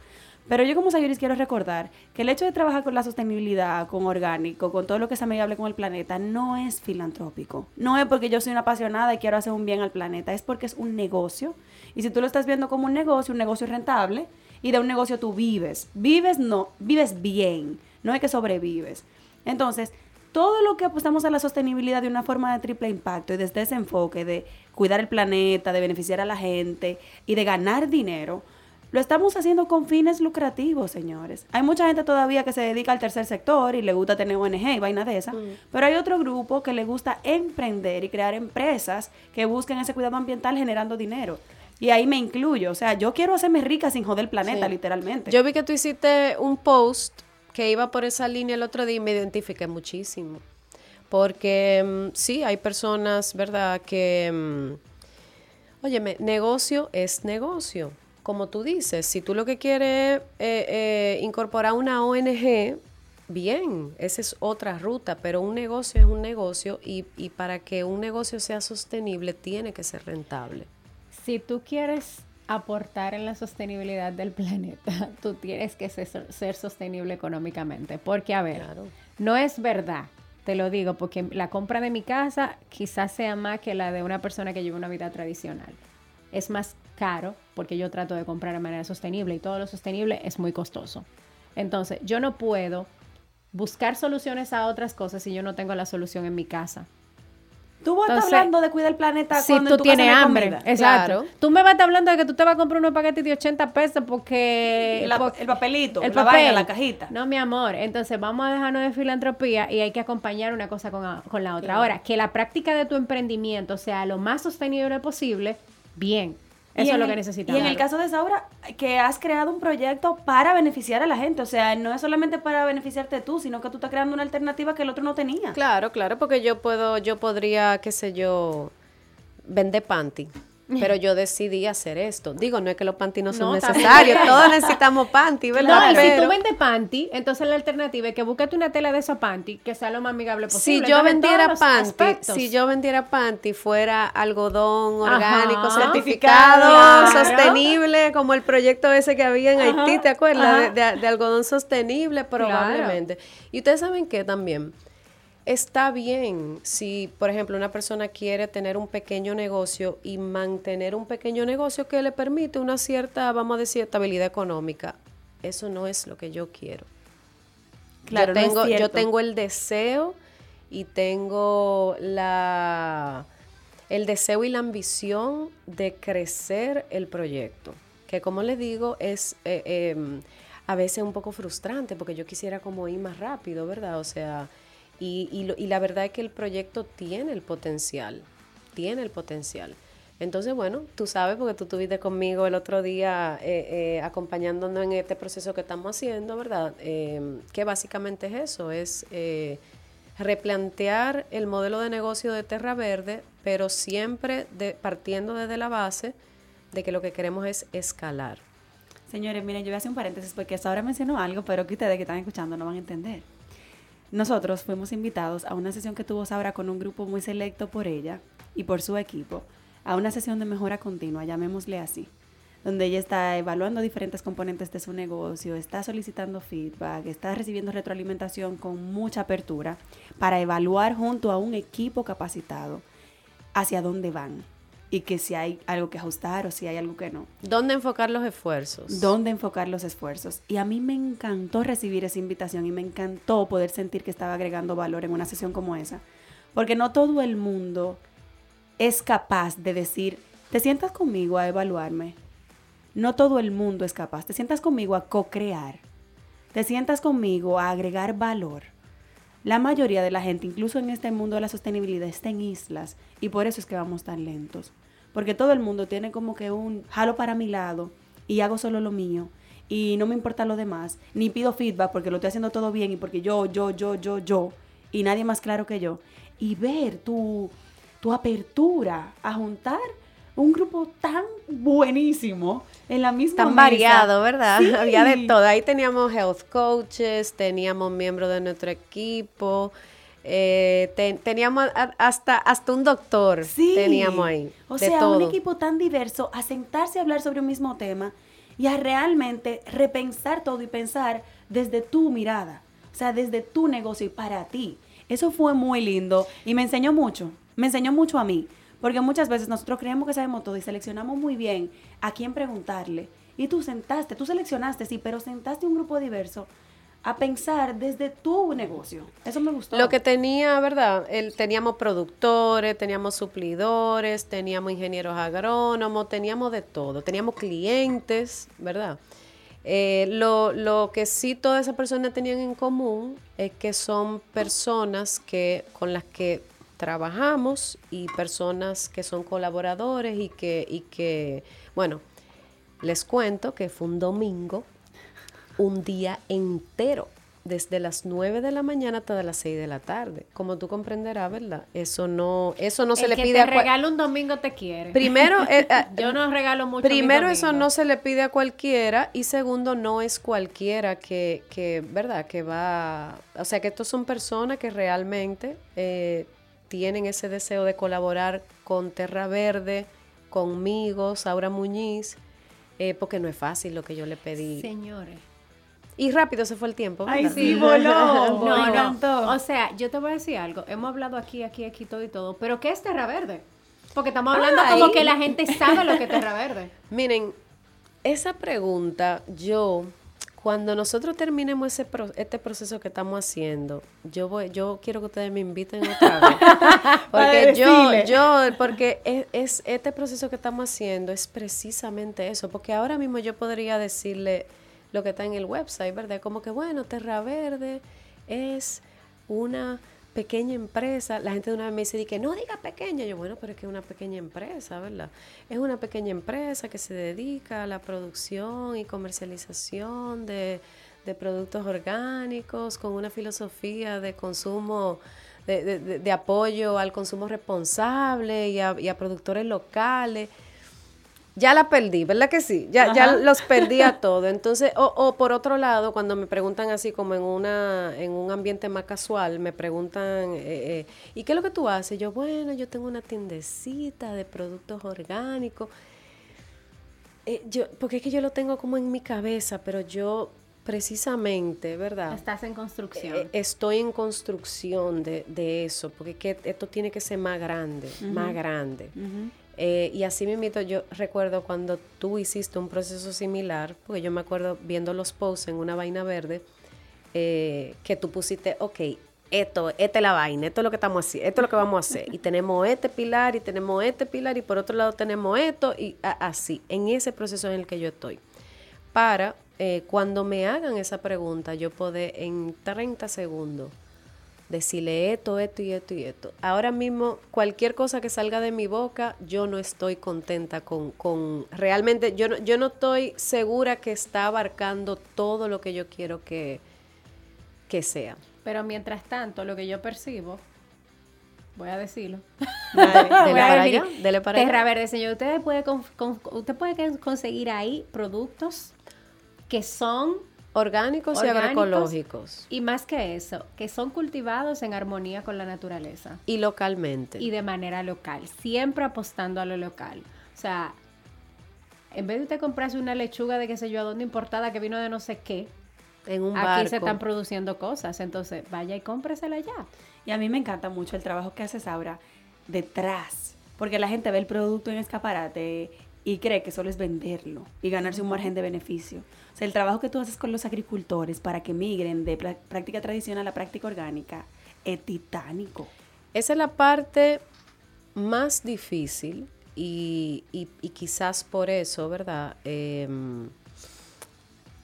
Pero yo como Sayuris quiero recordar que el hecho de trabajar con la sostenibilidad, con orgánico, con todo lo que es amigable con el planeta, no es filantrópico. No es porque yo soy una apasionada y quiero hacer un bien al planeta. Es porque es un negocio. Y si tú lo estás viendo como un negocio, un negocio rentable, y de un negocio tú vives. Vives no, vives bien. No es que sobrevives. Entonces, todo lo que apostamos a la sostenibilidad de una forma de triple impacto y desde ese enfoque de cuidar el planeta, de beneficiar a la gente y de ganar dinero, lo estamos haciendo con fines lucrativos, señores. Hay mucha gente todavía que se dedica al tercer sector y le gusta tener ONG y vaina de esa, pero hay otro grupo que le gusta emprender y crear empresas que busquen ese cuidado ambiental generando dinero. Y ahí me incluyo, o sea, yo quiero hacerme rica sin joder el planeta, Sí. literalmente. Yo vi que tú hiciste un post que iba por esa línea el otro día y me identifiqué muchísimo. Porque mm, sí, hay personas, ¿verdad? Que, mm, óyeme, negocio es negocio. Como tú dices, si tú lo que quieres es eh, eh, incorporar una ONG, bien, esa es otra ruta, pero un negocio es un negocio y, y para que un negocio sea sostenible tiene que ser rentable. Si tú quieres aportar en la sostenibilidad del planeta, tú tienes que ser, ser sostenible económicamente. Porque, a ver, Claro. no es verdad, te lo digo, porque la compra de mi casa quizás sea más que la de una persona que lleva una vida tradicional. Es más caro porque yo trato de comprar de manera sostenible y todo lo sostenible es muy costoso. Entonces, yo no puedo buscar soluciones a otras cosas si yo no tengo la solución en mi casa. Tú vas Entonces, hablando de cuidar el planeta Si cuando tú en tu casa tienes no hay hambre, comida. exacto. Claro. Tú me vas hablando de que tú te vas a comprar unos paquetes de 80 pesos porque... El papelito, el la papel. vaina, la cajita. No, mi amor. Entonces vamos a dejarnos de filantropía y hay que acompañar una cosa con, con la otra. Claro. Ahora, que la práctica de tu emprendimiento sea lo más sostenible posible, bien. Y Eso es lo que necesitamos. Y en el caso de Saura, que has creado un proyecto para beneficiar a la gente. O sea, no es solamente para beneficiarte tú, sino que tú estás creando una alternativa que el otro no tenía. Claro, claro, porque yo puedo, yo podría, qué sé yo, vender panty. Pero yo decidí hacer esto. Digo, no es que los panty no son No, necesarios, todos necesitamos panty, No, ¿verdad? y si tú vendes panty, entonces la alternativa es que búscate una tela de esos panty que sea lo más amigable si posible. yo Entonces, vendiera panty, aspectos. si yo vendiera panty fuera algodón orgánico Certificado. certificado, Claro. sostenible, como el proyecto ese que había en Ajá, Haití, ¿te acuerdas? de- de algodón sostenible, probablemente. Y ustedes saben que también está bien si, por ejemplo, una persona quiere tener un pequeño negocio y mantener un pequeño negocio que le permite una cierta, vamos a decir, estabilidad económica. Eso no es lo que yo quiero Claro, yo no es tengo, yo cierto. tengo el deseo y tengo la el deseo y la ambición de crecer el proyecto. Que como les digo, es eh, eh, a veces un poco frustrante porque yo quisiera como ir más rápido, ¿verdad? O sea, y, y, y la verdad es que el proyecto tiene el potencial, tiene el potencial. Entonces, bueno, tú sabes, porque tú estuviste conmigo el otro día eh, eh, acompañándonos en este proceso que estamos haciendo, ¿verdad? Eh, que básicamente es eso, es eh, replantear el modelo de negocio de Terra Verde, pero siempre de, partiendo desde la base de que lo que queremos es escalar. Señores, miren, yo voy a hacer un paréntesis porque hasta ahora mencionó algo, pero que ustedes que están escuchando no van a entender. Nosotros fuimos invitados a una sesión que tuvo Saura con un grupo muy selecto por ella y por su equipo, a una sesión de mejora continua, llamémosle así, donde ella está evaluando diferentes componentes de su negocio, está solicitando feedback, está recibiendo retroalimentación con mucha apertura para evaluar junto a un equipo capacitado hacia dónde van y que si hay algo que ajustar o si hay algo que no ¿Dónde enfocar los esfuerzos? dónde enfocar los esfuerzos. Y a mí me encantó recibir esa invitación y me encantó poder sentir que estaba agregando valor en una sesión como esa. Porque no todo el mundo es capaz de decir, te sientas conmigo a evaluarme. No todo el mundo es capaz. Te sientas conmigo a co-crear. Te sientas conmigo a agregar valor. La mayoría de la gente, incluso en este mundo de la sostenibilidad, está en islas y por eso es que vamos tan lentos. Porque todo el mundo tiene como que un jalo para mi lado y hago solo lo mío y no me importa lo demás, ni pido feedback porque lo estoy haciendo todo bien y porque yo, yo, yo, yo, yo y nadie más claro que yo. Y ver tu, tu apertura a juntar un grupo tan buenísimo en la misma Tan mesa. variado, ¿verdad? Sí. Había de todo. Ahí teníamos health coaches, teníamos miembros de nuestro equipo, eh, ten- teníamos hasta, hasta un doctor Sí. teníamos ahí. O de sea, todo. un equipo tan diverso a sentarse a hablar sobre un mismo tema y a realmente repensar todo y pensar desde tu mirada, o sea, desde tu negocio y para ti. Eso fue muy lindo y me enseñó mucho, me enseñó mucho a mí, porque muchas veces nosotros creemos que sabemos todo y seleccionamos muy bien a quién preguntarle. Y tú sentaste, tú seleccionaste, sí, pero sentaste un grupo diverso a pensar desde tu negocio. Eso me gustó. Lo que tenía, ¿verdad? El, teníamos productores, teníamos suplidores, teníamos ingenieros agrónomos, teníamos de todo, teníamos clientes, ¿verdad? Eh, lo, lo que sí todas esas personas tenían en común es que son personas que, con las que trabajamos y personas que son colaboradores y que, y que, bueno, les cuento que fue un domingo, un día entero, desde las 9 de la mañana hasta las 6 de la tarde. Como tú comprenderás, ¿verdad? Eso no, eso no se El le que pide te a regala un domingo te quiere. Primero, eh, eh, Yo no regalo mucho. Primero, eso no se le pide a cualquiera y segundo, no es cualquiera que, que ¿verdad? Que va, o sea, que estos son personas que realmente eh, tienen ese deseo de colaborar con Terra Verde, conmigo, Saura Muñiz, eh, porque no es fácil lo que yo le pedí. Señores. Y rápido se fue el tiempo. Ay, ¿verdad? sí, voló. No, Me no. encantó. O sea, yo te voy a decir algo. Hemos hablado aquí, aquí, aquí, todo y todo. Pero ¿qué es Terra Verde? Porque estamos hablando Ay. como que la gente sabe lo que es Terra Verde. Miren, esa pregunta, yo, cuando nosotros terminemos ese pro- este proceso que estamos haciendo, yo voy, yo quiero que ustedes me inviten otra vez. Porque yo, yo, porque es, es- este proceso que estamos haciendo es precisamente eso. Porque ahora mismo yo podría decirle lo que está en el website, ¿verdad? Como que, bueno, Terra Verde es una pequeña empresa. La gente de una vez me dice di que no diga pequeña. Yo, bueno, pero es que es una pequeña empresa, ¿verdad? Es una pequeña empresa que se dedica a la producción y comercialización de, productos orgánicos con una filosofía de consumo, de, apoyo al consumo responsable y a productores locales. Ya la perdí, ¿verdad que sí? Ya, ya los perdí a todo. Entonces, o, o por otro lado, cuando me preguntan así como en una en un ambiente más casual, me preguntan, eh, eh, ¿y qué es lo que tú haces? Yo, bueno, yo tengo una tiendecita de productos orgánicos. Eh, yo, porque es que yo lo tengo como en mi cabeza, pero yo precisamente, ¿verdad? Estás en construcción. Eh, estoy en construcción de, de eso, porque es que esto tiene que ser más grande, más grande. Eh, y así mismo yo recuerdo cuando tú hiciste un proceso similar, porque yo me acuerdo viendo los posts en una vaina verde, eh, que tú pusiste, ok, esto, esta es la vaina, esto es lo que estamos haciendo, esto es lo que vamos a hacer. Y tenemos este pilar, y tenemos este pilar, y por otro lado tenemos esto, y así, en ese proceso en el que yo estoy. Para eh, cuando me hagan esa pregunta, yo poder en 30 segundos decirle esto, esto y esto y esto. Ahora mismo, cualquier cosa que salga de mi boca, yo no estoy contenta con, con realmente, yo no, yo no estoy segura que está abarcando todo lo que yo quiero que, que sea. Pero mientras tanto, lo que yo percibo, voy a decirlo. Dale. Dele para allá, dele para Terra allá. Verde, señor, usted puede, con- con- usted puede conseguir ahí productos que son, Orgánicos, y Orgánicos. agroecológicos. y más que eso, que son cultivados en armonía con la naturaleza Y localmente. y de manera local, siempre apostando a lo local. O sea, en vez de usted comprarse una lechuga de qué sé yo a dónde importada que vino de no sé qué, en un aquí barco. se están produciendo cosas, entonces vaya y cómpresela ya. Y a mí me encanta mucho el trabajo que haces ahora detrás, porque la gente ve el producto en escaparate y cree que solo es venderlo y ganarse un margen de beneficio. O sea, el trabajo que tú haces con los agricultores para que migren de prá- práctica tradicional a práctica orgánica es titánico. Esa es la parte más difícil y quizás por eso, ¿verdad? Em,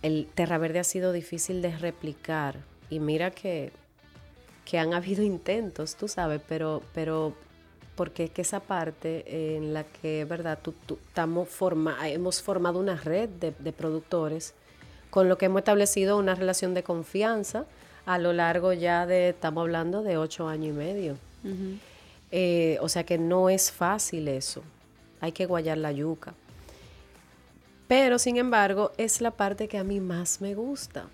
el Terra Verde ha sido difícil de replicar y mira que, que han habido intentos, tú sabes, pero, pero porque es que esa parte en la que, ¿verdad? Tú, forma, hemos formado una red de, de productores con lo que hemos establecido una relación de confianza a lo largo ya de, estamos hablando de ocho años y medio. Eh, o sea que no es fácil eso. Hay que guayar la yuca. Pero, sin embargo, es la parte que a mí más me gusta.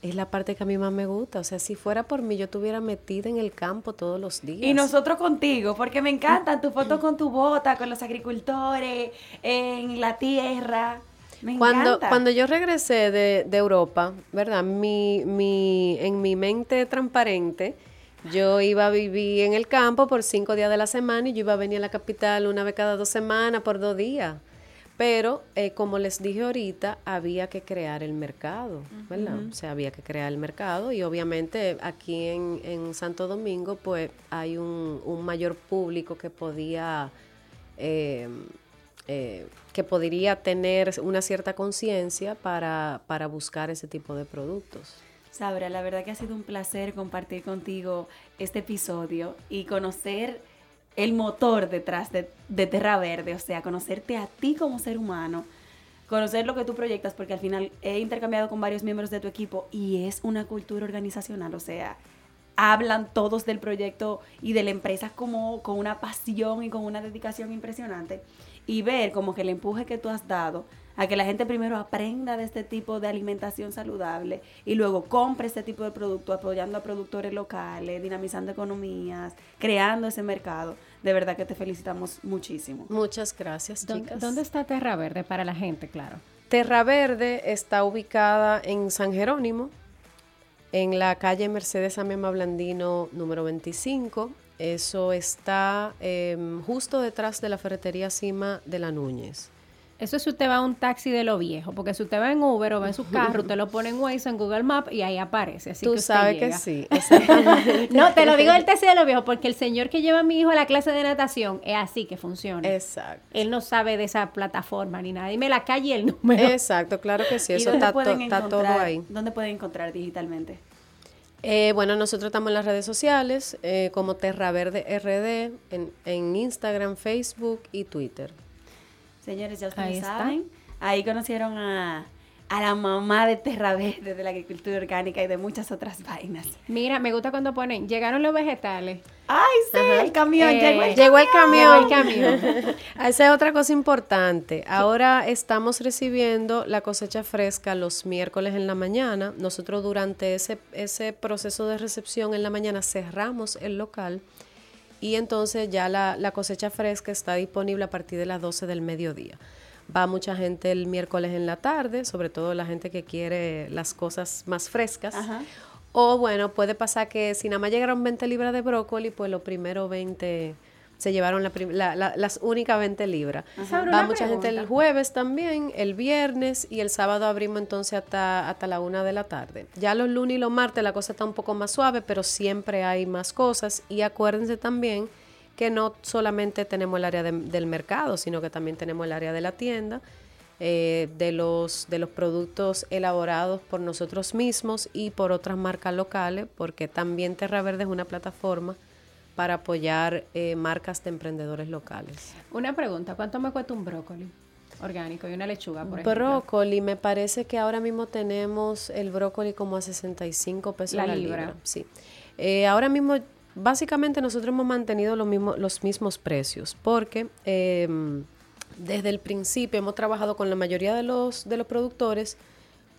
Es la parte que a mí más me gusta. O sea, si fuera por mí, yo estuviera metida en el campo todos los días. Y nosotros contigo, porque me encantan tus fotos con tu bota, con los agricultores, en la tierra. Me Cuando, encanta. cuando yo regresé de, de Europa, ¿verdad? Mi, mi, en mi mente transparente, yo iba a vivir en el campo por cinco días de la semana y yo iba a venir a la capital una vez cada dos semanas por dos días. Pero, eh, como les dije ahorita, había que crear el mercado, ¿verdad? O sea, había que crear el mercado y obviamente aquí en, en Santo Domingo, pues hay un, un mayor público que podía eh, eh, que podría tener una cierta conciencia para, para buscar ese tipo de productos. Sabra, la verdad que ha sido un placer compartir contigo este episodio y conocer el motor detrás de, de Terra Verde, o sea, conocerte a ti como ser humano, conocer lo que tú proyectas, porque al final he intercambiado con varios miembros de tu equipo y es una cultura organizacional, o sea, hablan todos del proyecto y de la empresa como con una pasión y con una dedicación impresionante y ver como que el empuje que tú has dado a que la gente primero aprenda de este tipo de alimentación saludable y luego compre este tipo de producto apoyando a productores locales, dinamizando economías, creando ese mercado. De verdad que te felicitamos muchísimo. Muchas gracias, ¿Dónde, chicas. dónde está Terra Verde para la gente, claro? Terra Verde está ubicada en San Jerónimo, en la calle Mercedes Amema Blandino número 25. Eso está em, justo detrás de la ferretería Cima de la Núñez. Eso es si usted va a un taxi de lo viejo, porque si usted va en Uber o va en su carro, usted lo pone en Waze, en Google Maps y ahí aparece. Así Tú que usted sabes que sí, exactamente. No, te lo digo del taxi de lo viejo, porque el señor que lleva a mi hijo a la clase de natación es así que funciona. Exacto. Él no sabe de esa plataforma ni nada. Dime la calle y el número. Exacto, claro que sí, ¿Y eso está, to- está todo ahí. ¿Dónde pueden encontrar digitalmente? Eh, bueno, nosotros estamos en las redes sociales eh, como Terra Verde RD, en, en Instagram, Facebook y Twitter. Señores, ya ustedes Ahí está. saben. Ahí conocieron a, a la mamá de Terra Verde, de la agricultura orgánica y de muchas otras vainas. Mira, me gusta cuando ponen, llegaron los vegetales. ¡Ay, sí! El camión, Eh, llegó el Llegó el Llegó camión. el camión. Esa es otra cosa importante. Ahora estamos recibiendo la cosecha fresca los miércoles en la mañana. Nosotros durante ese, ese proceso de recepción en la mañana cerramos el local y entonces ya la, la cosecha fresca está disponible a partir de las 12 del mediodía. Va mucha gente el miércoles en la tarde, sobre todo la gente que quiere las cosas más frescas. Ajá. O bueno, puede pasar que si nada más llegaron 20 libras de brócoli, pues los primeros 20 se llevaron la la- la- las únicas 20 libras. Va mucha gente el jueves también, el viernes y el sábado abrimos entonces hasta, hasta la una de la tarde. Ya los lunes y los martes la cosa está un poco más suave, pero siempre hay más cosas. Y acuérdense también que no solamente tenemos el área de- del mercado, sino que también tenemos el área de la tienda, eh, de, los, de los productos elaborados por nosotros mismos y por otras marcas locales, porque también Terra Verde es una plataforma para apoyar eh, marcas de emprendedores locales. Una pregunta, ¿cuánto me cuesta un brócoli orgánico y una lechuga, por ejemplo? Brócoli, me parece que ahora mismo tenemos el brócoli como a 65 pesos La la, libra. libra. Sí. Eh, ahora mismo, básicamente nosotros hemos mantenido lo mismo- los mismos precios porque eh, desde el principio hemos trabajado con la mayoría de los, de los productores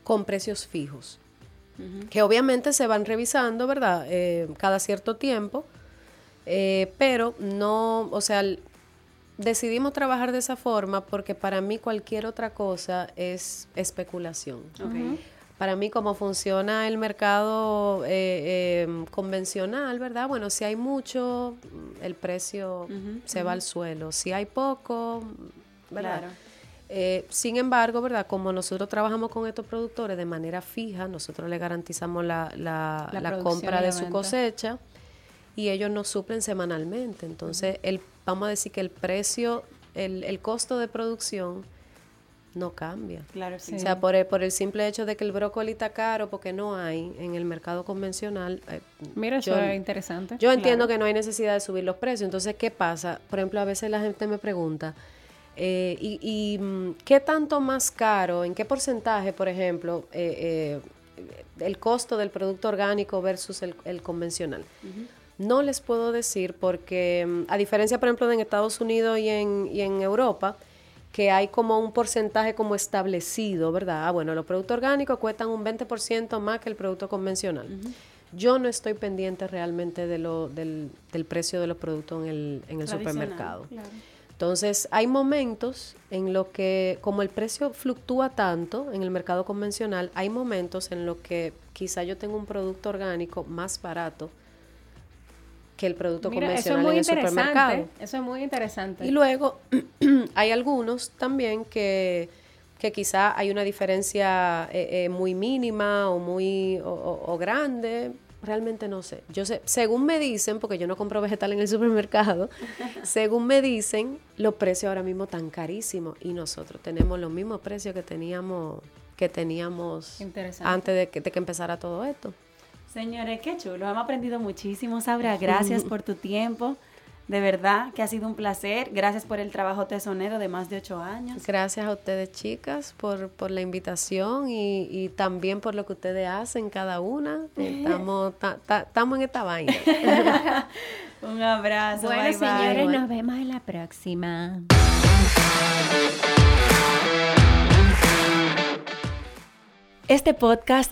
con precios fijos, que obviamente se van revisando, ¿verdad? Eh, cada cierto tiempo, eh, pero no, o sea, decidimos trabajar de esa forma porque para mí cualquier otra cosa es especulación. Para mí, como funciona el mercado eh, eh, convencional, ¿verdad? Bueno, si hay mucho, mm, el precio se va al suelo. Si hay poco, mm, ¿verdad? Claro. Eh, sin embargo, ¿verdad? Como nosotros trabajamos con estos productores de manera fija, nosotros le garantizamos la, la- La compra de su venta. cosecha y ellos nos suplen semanalmente. Entonces, el, vamos a decir que el precio, el, el costo de producción no cambia. Claro, sí. O sea, por el, por el simple hecho de que el brócoli está caro, porque no hay en el mercado convencional. eh, Mira, eso es interesante. yo entiendo que no hay necesidad de subir los precios. Entonces, ¿qué pasa? Por ejemplo, a veces la gente me pregunta, eh, y, y, mm, qué tanto más caro, en qué porcentaje, por ejemplo, eh, eh, el costo del producto orgánico versus el, el convencional? No les puedo decir porque, mm, a diferencia, por ejemplo, de en Estados Unidos y en, y en Europa, que hay como un porcentaje como establecido, ¿verdad? Ah, bueno, los productos orgánicos cuestan un 20% más que el producto convencional. Yo no estoy pendiente realmente de lo, del, del precio de los productos en el, en el supermercado. claro. Entonces, hay momentos en los que, como el precio fluctúa tanto en el mercado convencional, hay momentos en los que quizá yo tengo un producto orgánico más barato que el producto Mira, eso es convencional muy en el supermercado. Eso es muy interesante. Y luego hay algunos también que, que quizá hay una diferencia eh, eh, muy mínima o muy o, o- o grande. Realmente no sé. Yo sé, según me dicen, porque yo no compro vegetal en el supermercado, según me dicen, los precios ahora mismo están carísimos y nosotros tenemos los mismos precios que teníamos que teníamos antes de que, de que empezara todo esto. Señores, qué chulo. Hemos aprendido muchísimo, Sabra. Gracias por tu tiempo. De verdad que ha sido un placer. Gracias por el trabajo tesonero de más de ocho años. Gracias a ustedes, chicas, por, por la invitación y, y también por lo que ustedes hacen cada una. Estamos, ta- ta- estamos en esta vaina. Un abrazo. bueno, bye, bye. señores, nos vemos en la próxima. Este podcast